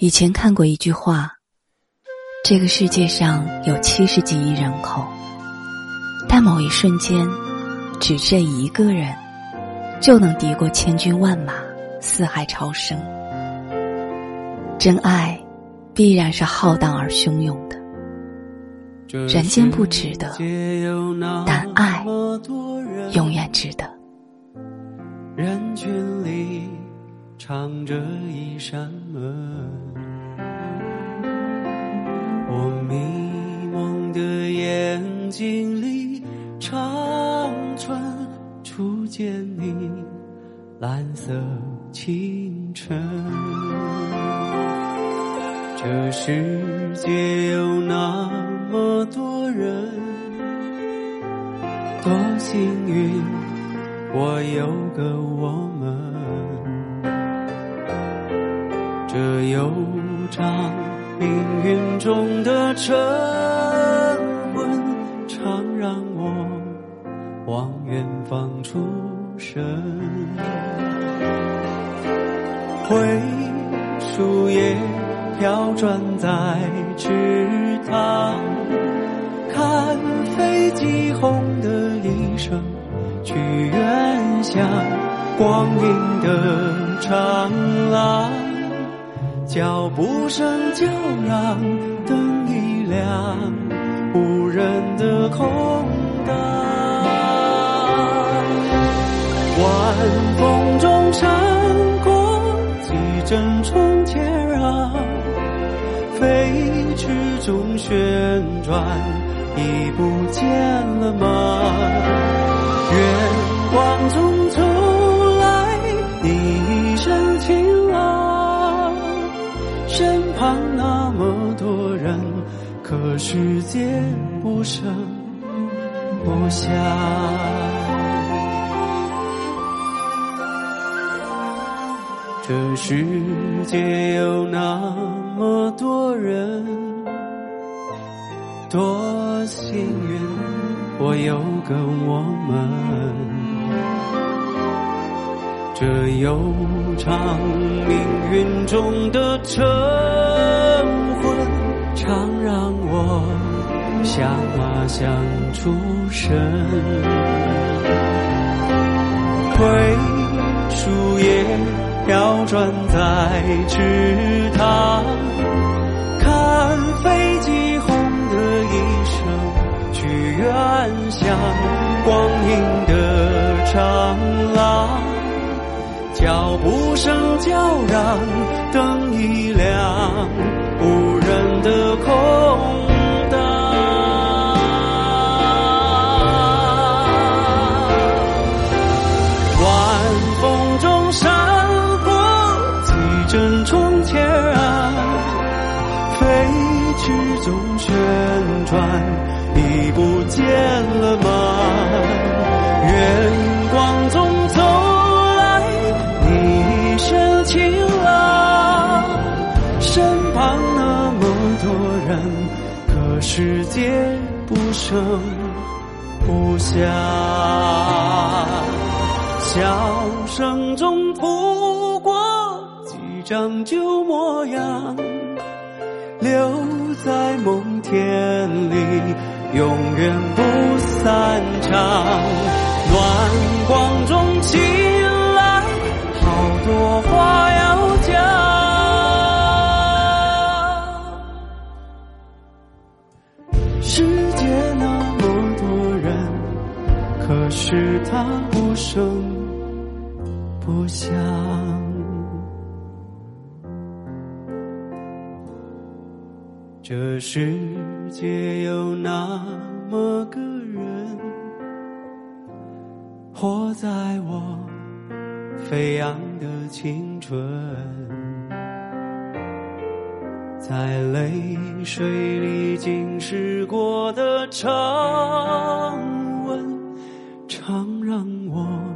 以前看过一句话：这个世界上有七十几亿人口，但某一瞬间，只这一个人，就能敌过千军万马，四海潮生。真爱，必然是浩荡而汹涌的。人间不值得，但爱永远值得。人群里藏着一扇门。我迷蒙的眼睛里，长春初见你，蓝色清晨。这世界有那么多人，多幸运，我有个我这悠长。命运中的晨昏，常让我望远方出神。灰树叶飘转在池塘，看飞机轰的一声去远乡，光阴的长廊。脚步声就让灯一亮，无人的空荡。晚风中闪过几阵冲天啊，飞驰中旋转，已不见了吗？月光中。看那么多人可世界不声不响，这世界有那么多人，多幸运，我有个我们，这悠长命运中的晨昏。常让我想啊想出神，灰树叶飘转在池塘，看飞机轰的一声去远乡，声叫嚷，灯一亮。无人的空荡，晚风中闪过几帧从前啊，飞驰中旋转，已不见了吗？月晴朗，身旁那么多人，可世界不声不响，笑声中拂过几张旧模样，留在梦田里，永远不散场。暖光中是他不声不响，这世界有那么个人，活在我飞扬的青春，在泪水里浸湿过的长。常让我